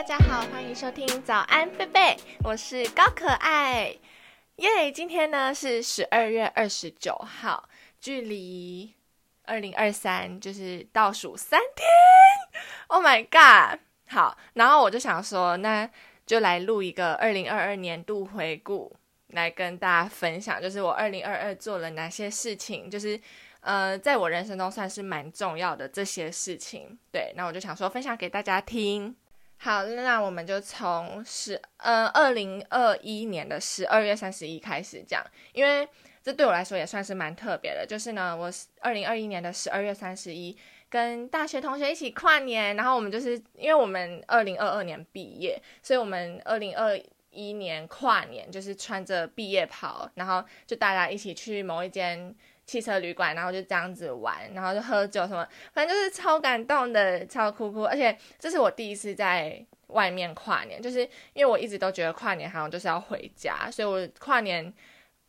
大家好，欢迎收听早安贝贝，我是高可爱，耶！今天呢是十二月二十九号，距离二零二三就是倒数三天，Oh my god！好，然后我就想说，那就来录一个二零二二年度回顾，来跟大家分享，就是我二零二二做了哪些事情，就是呃，在我人生中算是蛮重要的这些事情。对，那我就想说分享给大家听。好，那我们就从十呃二零二一年的十二月三十一开始讲，因为这对我来说也算是蛮特别的。就是呢，我二零二一年的十二月三十一跟大学同学一起跨年，然后我们就是因为我们二零二二年毕业，所以我们二零二一年跨年就是穿着毕业袍，然后就大家一起去某一间。汽车旅馆，然后就这样子玩，然后就喝酒什么，反正就是超感动的，超酷酷。而且这是我第一次在外面跨年，就是因为我一直都觉得跨年好像就是要回家，所以我跨年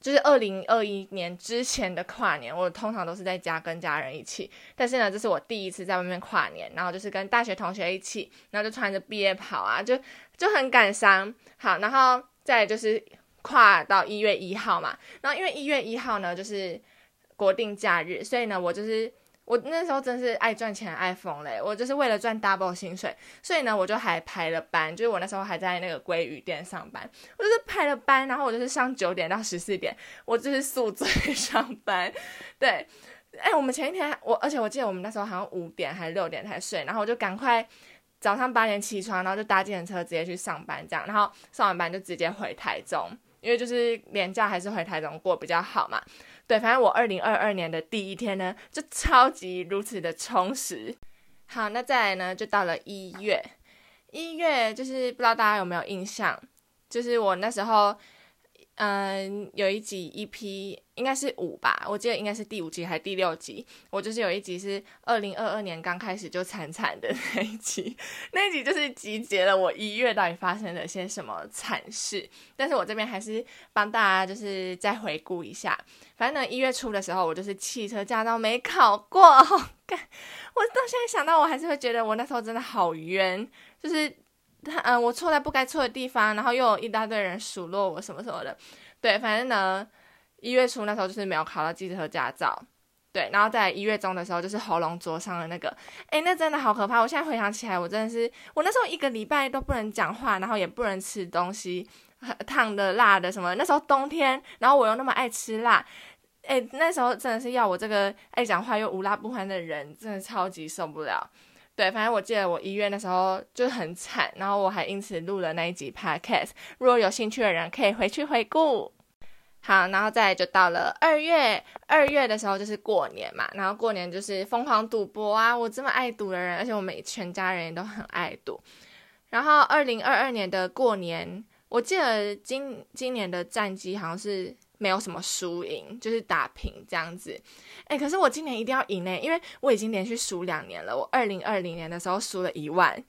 就是二零二一年之前的跨年，我通常都是在家跟家人一起。但是呢，这是我第一次在外面跨年，然后就是跟大学同学一起，然后就穿着毕业袍啊，就就很感伤。好，然后再就是跨到一月一号嘛，然后因为一月一号呢，就是。国定假日，所以呢，我就是我那时候真是爱赚钱爱疯嘞，我就是为了赚 double 薪水，所以呢，我就还排了班，就是我那时候还在那个鲑鱼店上班，我就是排了班，然后我就是上九点到十四点，我就是宿醉 上班，对，哎，我们前一天我，而且我记得我们那时候好像五点还是六点才睡，然后我就赶快早上八点起床，然后就搭计程车直接去上班，这样，然后上完班就直接回台中，因为就是年假还是回台中过比较好嘛。对，反正我二零二二年的第一天呢，就超级如此的充实。好，那再来呢，就到了一月，一月就是不知道大家有没有印象，就是我那时候。嗯，有一集 EP 应该是五吧，我记得应该是第五集还是第六集。我就是有一集是二零二二年刚开始就惨惨的那一集，那一集就是集结了我一月到底发生了些什么惨事。但是我这边还是帮大家就是再回顾一下。反正呢，一月初的时候，我就是汽车驾照没考过，干！我到现在想到，我还是会觉得我那时候真的好冤，就是。他嗯，我错在不该错的地方，然后又有一大堆人数落我什么什么的，对，反正呢，一月初那时候就是没有考到汽车驾照，对，然后在一月中的时候就是喉咙灼伤的那个，哎，那真的好可怕！我现在回想起来，我真的是，我那时候一个礼拜都不能讲话，然后也不能吃东西，烫的、辣的什么。那时候冬天，然后我又那么爱吃辣，哎，那时候真的是要我这个爱讲话又无辣不欢的人，真的超级受不了。对，反正我记得我一月的时候就很惨，然后我还因此录了那一集 podcast。如果有兴趣的人可以回去回顾。好，然后再就到了二月，二月的时候就是过年嘛，然后过年就是疯狂赌博啊！我这么爱赌的人，而且我们全家人都很爱赌。然后二零二二年的过年，我记得今今年的战绩好像是。没有什么输赢，就是打平这样子。哎，可是我今年一定要赢呢，因为我已经连续输两年了。我二零二零年的时候输了一万，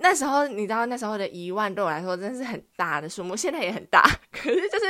那时候你知道那时候的一万对我来说真的是很大的数目，现在也很大。可是就是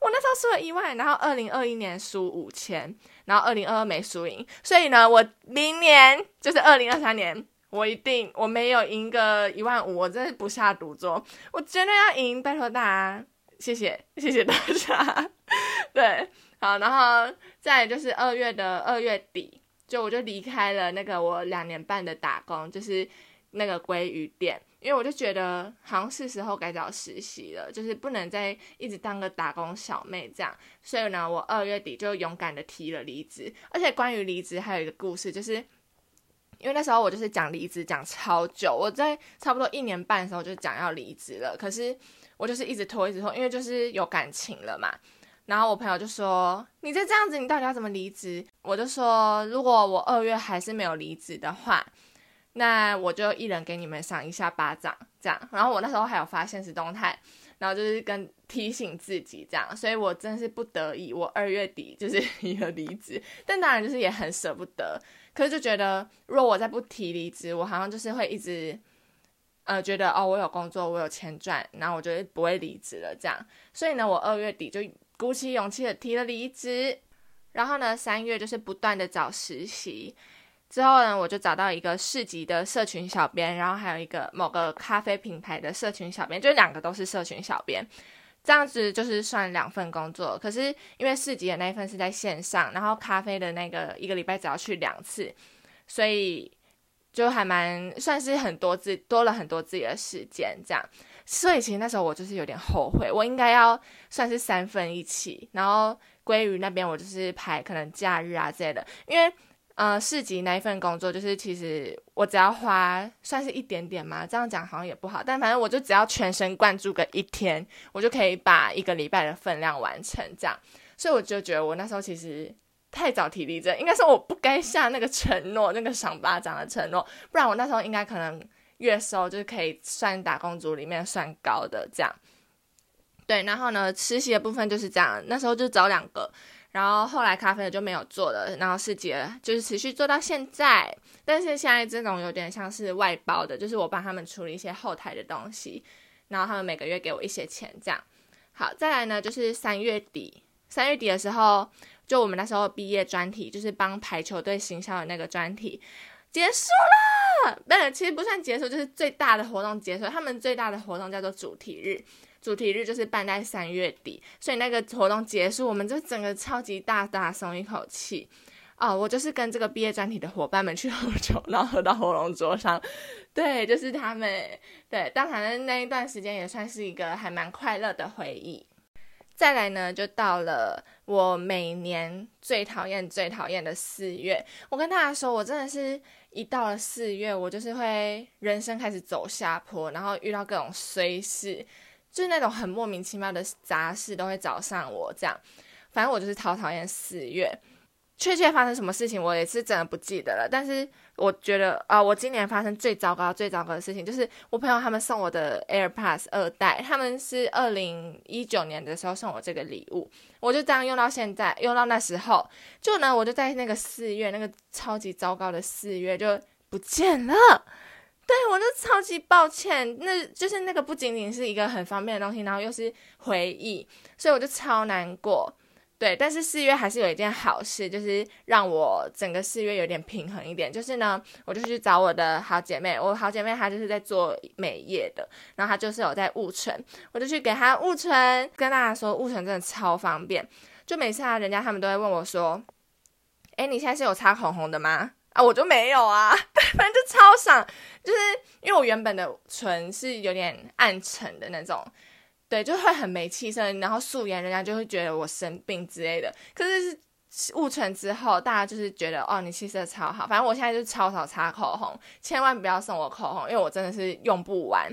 我那时候输了一万，然后二零二一年输五千，然后二零二二没输赢，所以呢，我明年就是二零二三年，我一定我没有赢个一万五，我真是不下赌桌，我绝对要赢，拜托大家。谢谢，谢谢大家。对，好，然后再就是二月的二月底，就我就离开了那个我两年半的打工，就是那个鲑鱼店，因为我就觉得好像是时候该找实习了，就是不能再一直当个打工小妹这样。所以呢，我二月底就勇敢的提了离职。而且关于离职还有一个故事，就是因为那时候我就是讲离职讲超久，我在差不多一年半的时候就讲要离职了，可是。我就是一直拖，一直拖，因为就是有感情了嘛。然后我朋友就说：“你再这样子，你到底要怎么离职？”我就说：“如果我二月还是没有离职的话，那我就一人给你们赏一下巴掌，这样。”然后我那时候还有发现实动态，然后就是跟提醒自己这样。所以我真的是不得已，我二月底就是 一个离职，但当然就是也很舍不得。可是就觉得，如果我再不提离职，我好像就是会一直。呃，觉得哦，我有工作，我有钱赚，然后我就不会离职了，这样。所以呢，我二月底就鼓起勇气的提了离职，然后呢，三月就是不断的找实习，之后呢，我就找到一个市级的社群小编，然后还有一个某个咖啡品牌的社群小编，就两个都是社群小编。这样子就是算两份工作。可是因为市集的那一份是在线上，然后咖啡的那个一个礼拜只要去两次，所以就还蛮算是很多自多了很多自己的时间这样。所以其实那时候我就是有点后悔，我应该要算是三份一起，然后鲑鱼那边我就是排可能假日啊之类的，因为。呃，市级那一份工作，就是其实我只要花算是一点点嘛，这样讲好像也不好，但反正我就只要全神贯注个一天，我就可以把一个礼拜的分量完成，这样。所以我就觉得我那时候其实太早提离职，应该说我不该下那个承诺，那个赏巴掌的承诺，不然我那时候应该可能月收就是可以算打工族里面算高的这样。对，然后呢，实习的部分就是这样，那时候就找两个。然后后来咖啡的就没有做了，然后四节就是持续做到现在，但是现在这种有点像是外包的，就是我帮他们处理一些后台的东西，然后他们每个月给我一些钱这样。好，再来呢就是三月底，三月底的时候，就我们那时候毕业专题，就是帮排球队行销的那个专题结束了，不，其实不算结束，就是最大的活动结束，他们最大的活动叫做主题日。主题日就是办在三月底，所以那个活动结束，我们就整个超级大大松一口气哦。我就是跟这个毕业专题的伙伴们去喝酒，然后喝到喉咙灼伤。对，就是他们。对，但反正那一段时间也算是一个还蛮快乐的回忆。再来呢，就到了我每年最讨厌、最讨厌的四月。我跟大家说，我真的是一到了四月，我就是会人生开始走下坡，然后遇到各种衰事。就是那种很莫名其妙的杂事都会找上我，这样，反正我就是超讨厌四月。确切发生什么事情，我也是真的不记得了。但是我觉得啊，我今年发生最糟糕、最糟糕的事情，就是我朋友他们送我的 AirPods 二代，他们是二零一九年的时候送我这个礼物，我就这样用到现在，用到那时候，就呢，我就在那个四月，那个超级糟糕的四月就不见了。对我就超级抱歉，那就是那个不仅仅是一个很方便的东西，然后又是回忆，所以我就超难过。对，但是四月还是有一件好事，就是让我整个四月有点平衡一点。就是呢，我就去找我的好姐妹，我好姐妹她就是在做美业的，然后她就是有在雾城，我就去给她雾城，跟大家说雾城真的超方便。就每次啊，人家他们都会问我说：“哎，你现在是有擦口红的吗？”啊，我就没有啊，反正就超爽，就是因为我原本的唇是有点暗沉的那种，对，就会很没气色，然后素颜人家就会觉得我生病之类的。可是雾唇之后，大家就是觉得哦，你气色超好。反正我现在就是超少擦口红，千万不要送我口红，因为我真的是用不完。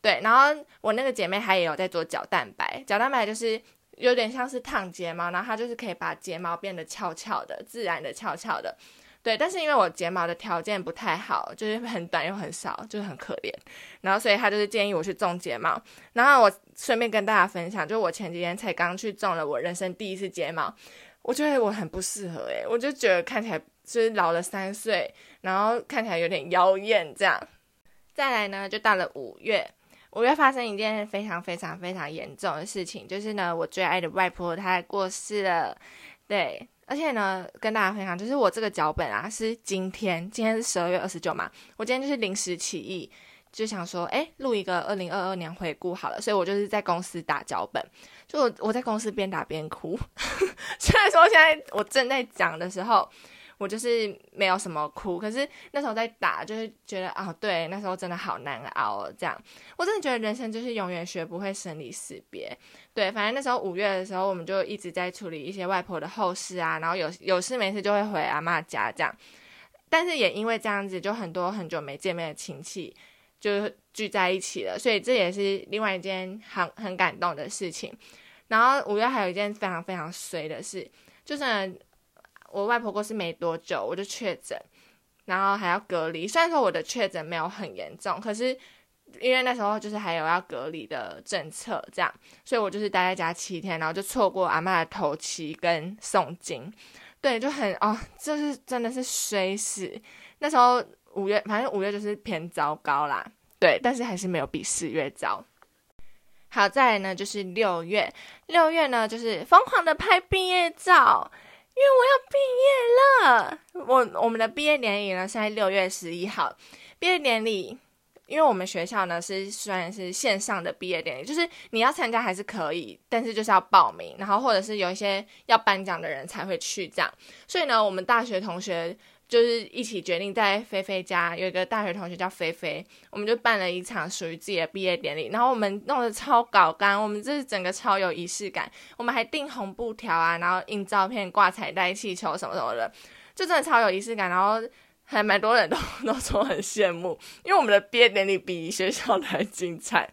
对，然后我那个姐妹她也有在做角蛋白，角蛋白就是有点像是烫睫毛，然后它就是可以把睫毛变得翘翘的，自然的翘翘的。对，但是因为我睫毛的条件不太好，就是很短又很少，就是很可怜。然后所以他就是建议我去种睫毛。然后我顺便跟大家分享，就我前几天才刚去种了我人生第一次睫毛，我觉得我很不适合诶，我就觉得看起来就是老了三岁，然后看起来有点妖艳这样。再来呢，就到了五月，五月发生一件非常非常非常严重的事情，就是呢，我最爱的外婆她过世了，对。而且呢，跟大家分享，就是我这个脚本啊，是今天，今天是十二月二十九嘛，我今天就是临时起意，就想说，哎，录一个二零二二年回顾好了，所以我就是在公司打脚本，就我我在公司边打边哭，虽然说现在我正在讲的时候。我就是没有什么哭，可是那时候在打，就是觉得啊，对，那时候真的好难熬。这样，我真的觉得人生就是永远学不会生离死别。对，反正那时候五月的时候，我们就一直在处理一些外婆的后事啊，然后有有事没事就会回阿妈家这样。但是也因为这样子，就很多很久没见面的亲戚就聚在一起了，所以这也是另外一件很很感动的事情。然后五月还有一件非常非常衰的事，就是。我外婆过世没多久，我就确诊，然后还要隔离。虽然说我的确诊没有很严重，可是因为那时候就是还有要隔离的政策，这样，所以我就是待在家七天，然后就错过阿妈的头七跟诵经，对，就很哦，就是真的是衰死。那时候五月，反正五月就是偏糟糕啦，对，但是还是没有比四月糟。好，再来呢就是六月，六月呢就是疯狂的拍毕业照。因为我要毕业了。我我们的毕业典礼呢是在六月十一号，毕业典礼。因为我们学校呢是虽然是线上的毕业典礼，就是你要参加还是可以，但是就是要报名，然后或者是有一些要颁奖的人才会去这样。所以呢，我们大学同学就是一起决定在菲菲家有一个大学同学叫菲菲，我们就办了一场属于自己的毕业典礼。然后我们弄得超搞干，我们这是整个超有仪式感。我们还订红布条啊，然后印照片、挂彩带、气球什么什么的，就真的超有仪式感。然后。还蛮多人都 都说很羡慕，因为我们的毕业典礼比学校的还精彩。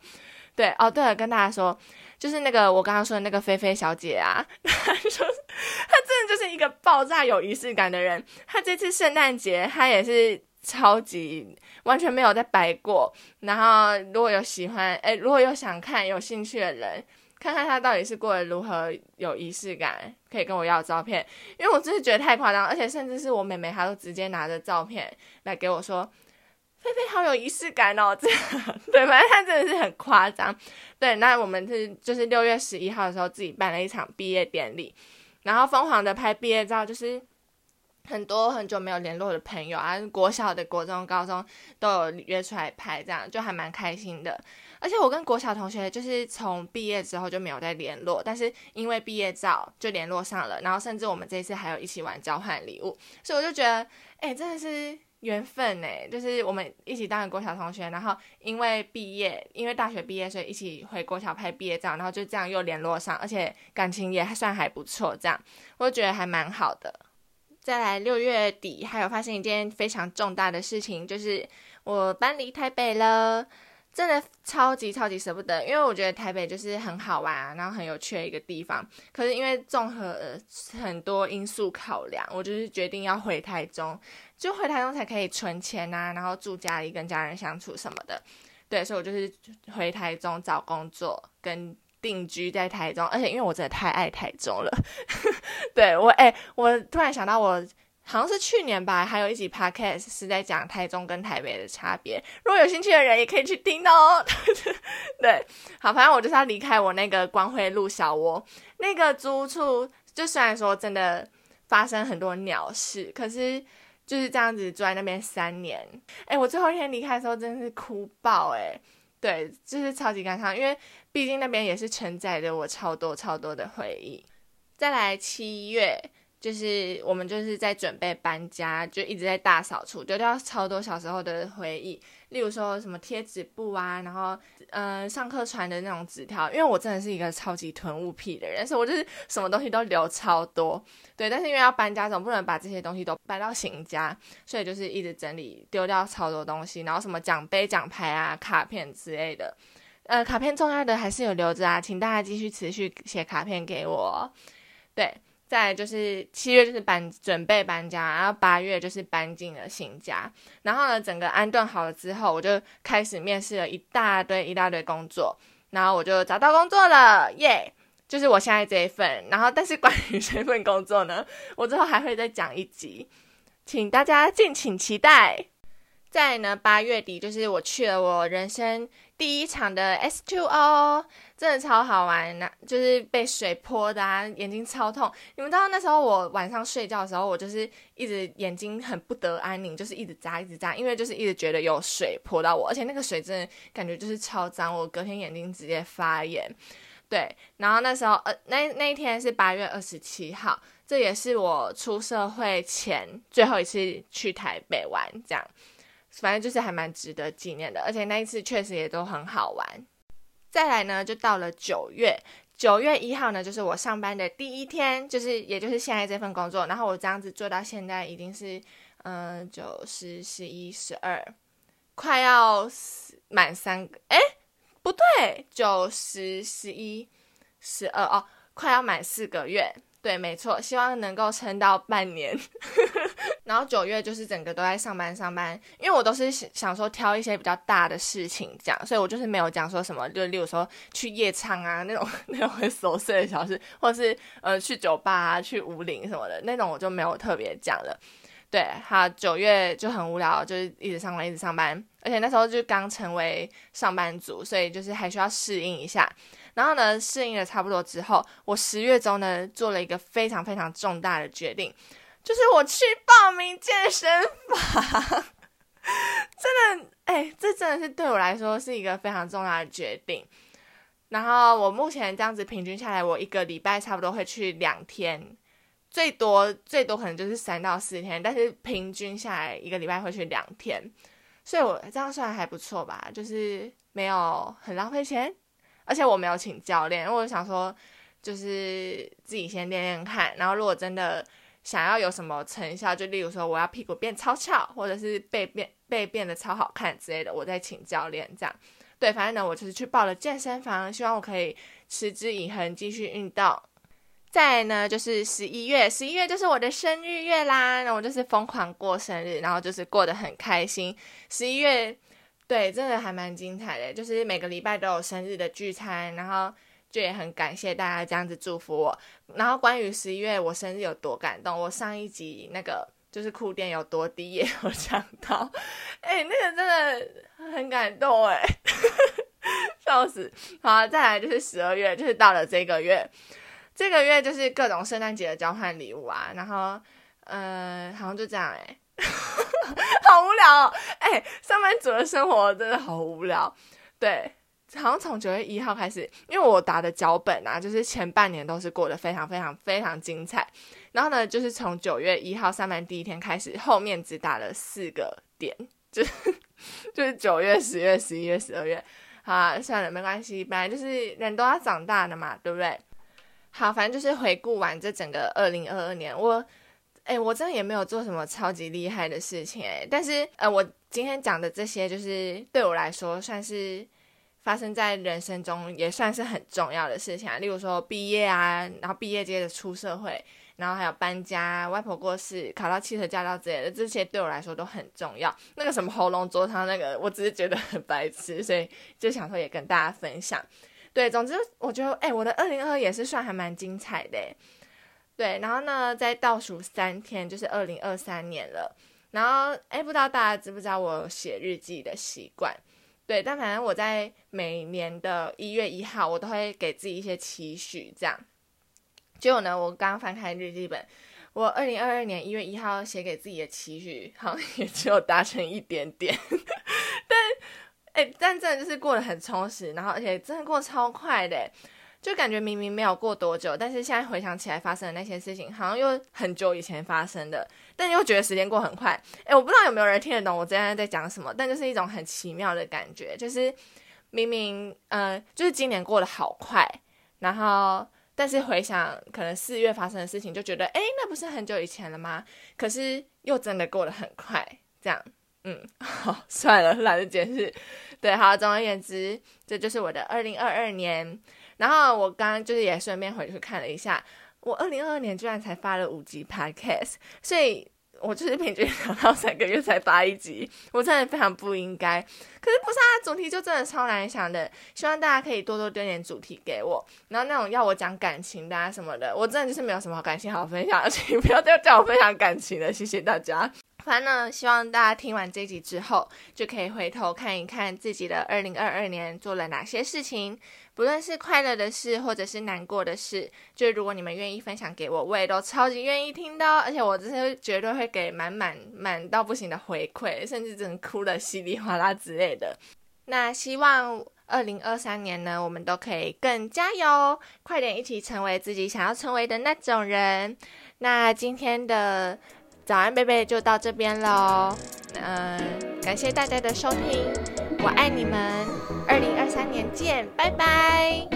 对哦，对了，跟大家说，就是那个我刚刚说的那个菲菲小姐啊，她说她真的就是一个爆炸有仪式感的人。她这次圣诞节她也是超级完全没有在白过。然后如果有喜欢哎，如果有想看有兴趣的人。看看她到底是过得如何有仪式感，可以跟我要照片，因为我真是觉得太夸张，而且甚至是我妹妹，她都直接拿着照片来给我说：“菲菲好有仪式感哦。”这样对，反正她真的是很夸张。对，那我们是就是六月十一号的时候自己办了一场毕业典礼，然后疯狂的拍毕业照，就是很多很久没有联络的朋友啊，国小的、国中、高中都有约出来拍，这样就还蛮开心的。而且我跟国小同学就是从毕业之后就没有再联络，但是因为毕业照就联络上了，然后甚至我们这次还有一起玩交换礼物，所以我就觉得，哎，真的是缘分哎，就是我们一起当了国小同学，然后因为毕业，因为大学毕业，所以一起回国小拍毕业照，然后就这样又联络上，而且感情也算还不错，这样我觉得还蛮好的。再来六月底还有发生一件非常重大的事情，就是我搬离台北了。真的超级超级舍不得，因为我觉得台北就是很好玩，然后很有趣的一个地方。可是因为综合很多因素考量，我就是决定要回台中，就回台中才可以存钱啊，然后住家里跟家人相处什么的。对，所以我就是回台中找工作跟定居在台中，而且因为我真的太爱台中了，对我哎，我突然想到我。好像是去年吧，还有一集 podcast 是在讲台中跟台北的差别。如果有兴趣的人，也可以去听哦。对，好，反正我就是要离开我那个光辉路小窝，那个租处。就虽然说真的发生很多鸟事，可是就是这样子住在那边三年。哎，我最后一天离开的时候真的是哭爆哎。对，就是超级感伤，因为毕竟那边也是承载着我超多超多的回忆。再来七月。就是我们就是在准备搬家，就一直在大扫除，丢掉超多小时候的回忆，例如说什么贴纸布啊，然后嗯上课传的那种纸条，因为我真的是一个超级囤物癖的人，所以我就是什么东西都留超多，对，但是因为要搬家，总不能把这些东西都搬到新家，所以就是一直整理，丢掉超多东西，然后什么奖杯、奖牌啊、卡片之类的，呃，卡片重要的还是有留着啊，请大家继续持续写卡片给我，对。在就是七月就是搬准备搬家，然后八月就是搬进了新家，然后呢整个安顿好了之后，我就开始面试了一大堆一大堆工作，然后我就找到工作了，耶！就是我现在这一份，然后但是关于 这份工作呢，我之后还会再讲一集，请大家敬请期待。在呢八月底就是我去了我人生。第一场的 S Two O 真的超好玩，那就是被水泼的啊，眼睛超痛。你们知道那时候我晚上睡觉的时候，我就是一直眼睛很不得安宁，就是一直眨一直眨，因为就是一直觉得有水泼到我，而且那个水真的感觉就是超脏，我隔天眼睛直接发炎。对，然后那时候呃那那一天是八月二十七号，这也是我出社会前最后一次去台北玩，这样。反正就是还蛮值得纪念的，而且那一次确实也都很好玩。再来呢，就到了九月，九月一号呢，就是我上班的第一天，就是也就是现在这份工作。然后我这样子做到现在已经是，嗯，九十、十一、十二，快要满三个，哎，不对，九十、十一、十二，哦，快要满四个月。对，没错，希望能够撑到半年。然后九月就是整个都在上班上班，因为我都是想说挑一些比较大的事情讲，所以我就是没有讲说什么，就例如说去夜唱啊那种 那种很琐碎的小事，或者是呃去酒吧啊去舞林什么的那种，我就没有特别讲了。对，好，九月就很无聊，就是一直上班一直上班，而且那时候就刚成为上班族，所以就是还需要适应一下。然后呢，适应了差不多之后，我十月中呢做了一个非常非常重大的决定，就是我去报名健身房。真的，哎，这真的是对我来说是一个非常重要的决定。然后我目前这样子平均下来，我一个礼拜差不多会去两天，最多最多可能就是三到四天，但是平均下来一个礼拜会去两天，所以我这样算还不错吧，就是没有很浪费钱，而且我没有请教练，因为我想说就是自己先练练看，然后如果真的。想要有什么成效，就例如说我要屁股变超翘，或者是背变背变得超好看之类的，我再请教练这样。对，反正呢，我就是去报了健身房，希望我可以持之以恒继续运动。再呢，就是十一月，十一月就是我的生日月啦，那我就是疯狂过生日，然后就是过得很开心。十一月，对，真的还蛮精彩的，就是每个礼拜都有生日的聚餐，然后。就也很感谢大家这样子祝福我。然后关于十一月我生日有多感动，我上一集那个就是哭点有多低也有讲到，哎，那个真的很感动哎，笑死！好，再来就是十二月，就是到了这个月，这个月就是各种圣诞节的交换礼物啊，然后嗯，好像就这样哎，好无聊哦，哎，上班族的生活真的好无聊，对。好像从九月一号开始，因为我打的脚本啊，就是前半年都是过得非常非常非常精彩。然后呢，就是从九月一号上班第一天开始，后面只打了四个点，就 是就是九月、十月、十一月、十二月。好，算了，没关系，本来就是人都要长大的嘛，对不对？好，反正就是回顾完这整个二零二二年，我哎，我真的也没有做什么超级厉害的事情哎，但是呃，我今天讲的这些，就是对我来说算是。发生在人生中也算是很重要的事情啊，例如说毕业啊，然后毕业接着出社会，然后还有搬家、外婆过世、考到汽车驾照之类的，这些对我来说都很重要。那个什么喉咙灼伤那个，我只是觉得很白痴，所以就想说也跟大家分享。对，总之我觉得，哎，我的二零二也是算还蛮精彩的。对，然后呢，在倒数三天就是二零二三年了，然后哎，不知道大家知不知道我写日记的习惯。对，但反正我在每年的一月一号，我都会给自己一些期许，这样。结果呢，我刚翻开日记本，我二零二二年一月一号写给自己的期许，好像也只有达成一点点。但，哎，但真的就是过得很充实，然后而且真的过超快的。就感觉明明没有过多久，但是现在回想起来发生的那些事情，好像又很久以前发生的，但又觉得时间过很快。哎，我不知道有没有人听得懂我现在在讲什么，但就是一种很奇妙的感觉，就是明明，呃，就是今年过得好快，然后但是回想可能四月发生的事情，就觉得，哎，那不是很久以前了吗？可是又真的过得很快，这样，嗯，好，算了，懒得解释。对，好，总而言之，这就是我的二零二二年。然后我刚刚就是也顺便回去看了一下，我二零二二年居然才发了五集 podcast，所以我就是平均两到三个月才发一集，我真的非常不应该。可是不是啊，主题就真的超难想的，希望大家可以多多丢点主题给我。然后那种要我讲感情的啊什么的，我真的就是没有什么感情好分享，请不要再叫我分享感情了，谢谢大家。反正呢，希望大家听完这集之后，就可以回头看一看自己的二零二二年做了哪些事情，不论是快乐的事，或者是难过的事，就如果你们愿意分享给我，我也都超级愿意听的，而且我真是绝对会给满满满到不行的回馈，甚至只能哭的稀里哗啦之类的。那希望二零二三年呢，我们都可以更加油，快点一起成为自己想要成为的那种人。那今天的。早安，贝贝就到这边喽。嗯，感谢大家的收听，我爱你们。二零二三年见，拜拜。